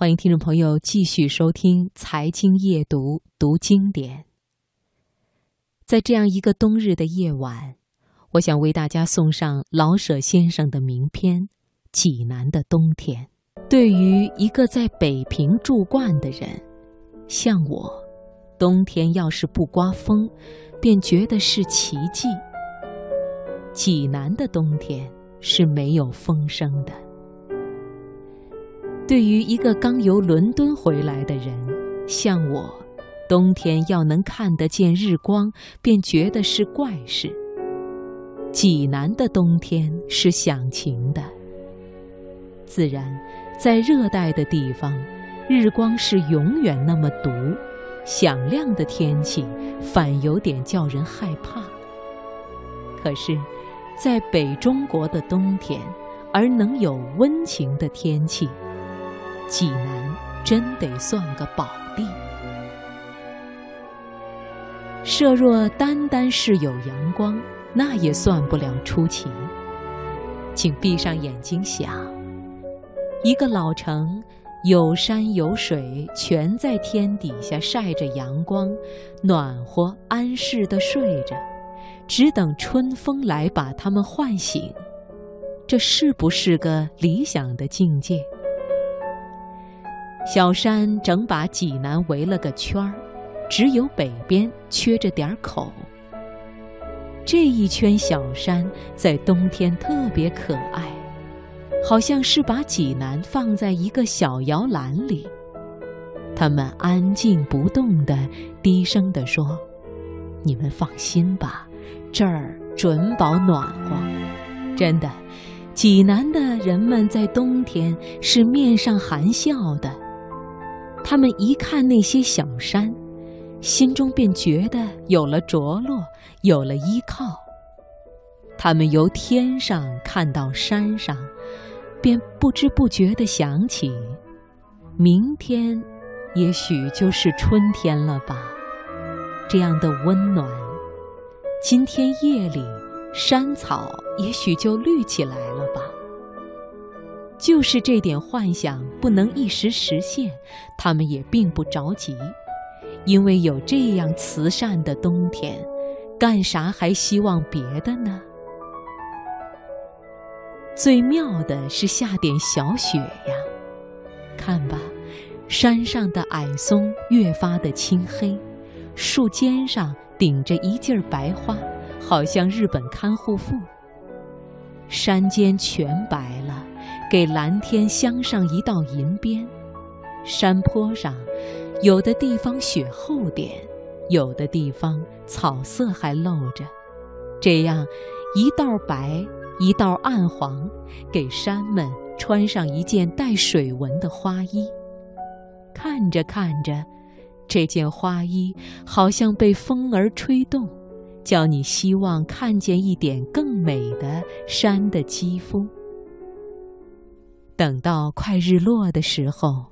欢迎听众朋友继续收听《财经夜读》，读经典。在这样一个冬日的夜晚，我想为大家送上老舍先生的名篇《济南的冬天》。对于一个在北平住惯的人，像我，冬天要是不刮风，便觉得是奇迹。济南的冬天是没有风声的。对于一个刚由伦敦回来的人，像我，冬天要能看得见日光，便觉得是怪事。济南的冬天是响晴的，自然，在热带的地方，日光是永远那么毒，响亮的天气反有点叫人害怕。可是，在北中国的冬天，而能有温情的天气。济南真得算个宝地。设若单单是有阳光，那也算不了出奇。请闭上眼睛想，一个老城，有山有水，全在天底下晒着阳光，暖和安适的睡着，只等春风来把他们唤醒。这是不是个理想的境界？小山整把济南围了个圈儿，只有北边缺着点口。这一圈小山在冬天特别可爱，好像是把济南放在一个小摇篮里。他们安静不动地低声地说：“你们放心吧，这儿准保暖和。”真的，济南的人们在冬天是面上含笑的。他们一看那些小山，心中便觉得有了着落，有了依靠。他们由天上看到山上，便不知不觉地想起：明天，也许就是春天了吧？这样的温暖，今天夜里，山草也许就绿起来了吧？就是这点幻想不能一时实现，他们也并不着急，因为有这样慈善的冬天，干啥还希望别的呢？最妙的是下点小雪呀，看吧，山上的矮松越发的青黑，树尖上顶着一劲儿白花，好像日本看护妇。山间全白了。给蓝天镶上一道银边，山坡上，有的地方雪厚点，有的地方草色还露着，这样一道白，一道暗黄，给山们穿上一件带水纹的花衣。看着看着，这件花衣好像被风儿吹动，叫你希望看见一点更美的山的肌肤。等到快日落的时候，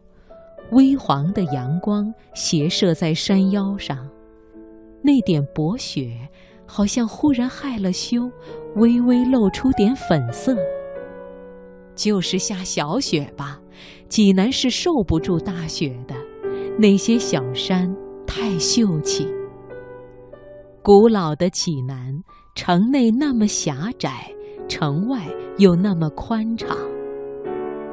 微黄的阳光斜射在山腰上，那点薄雪好像忽然害了羞，微微露出点粉色。就是下小雪吧，济南是受不住大雪的。那些小山太秀气。古老的济南城内那么狭窄，城外又那么宽敞。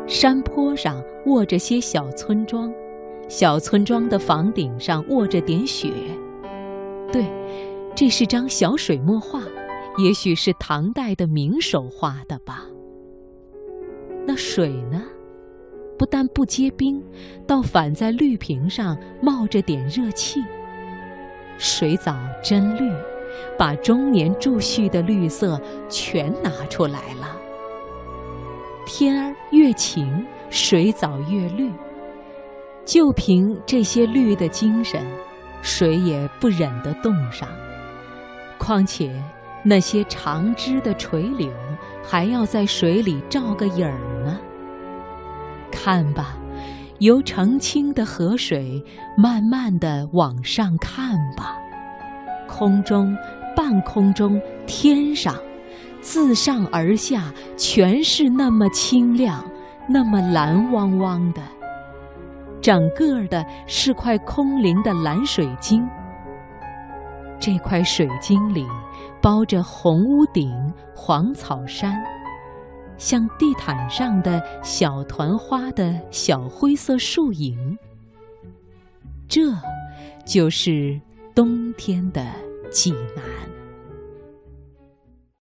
山坡上卧着些小村庄，小村庄的房顶上卧着点雪。对，这是张小水墨画，也许是唐代的名手画的吧。那水呢？不但不结冰，倒反在绿瓶上冒着点热气。水藻真绿，把中年贮蓄的绿色全拿出来了。天儿越晴，水藻越绿。就凭这些绿的精神，水也不忍得冻上。况且那些长枝的垂柳，还要在水里照个影儿呢。看吧，由澄清的河水慢慢的往上看吧，空中、半空中、天上。自上而下，全是那么清亮，那么蓝汪汪的。整个的是块空灵的蓝水晶。这块水晶里包着红屋顶、黄草山，像地毯上的小团花的小灰色树影。这，就是冬天的济南。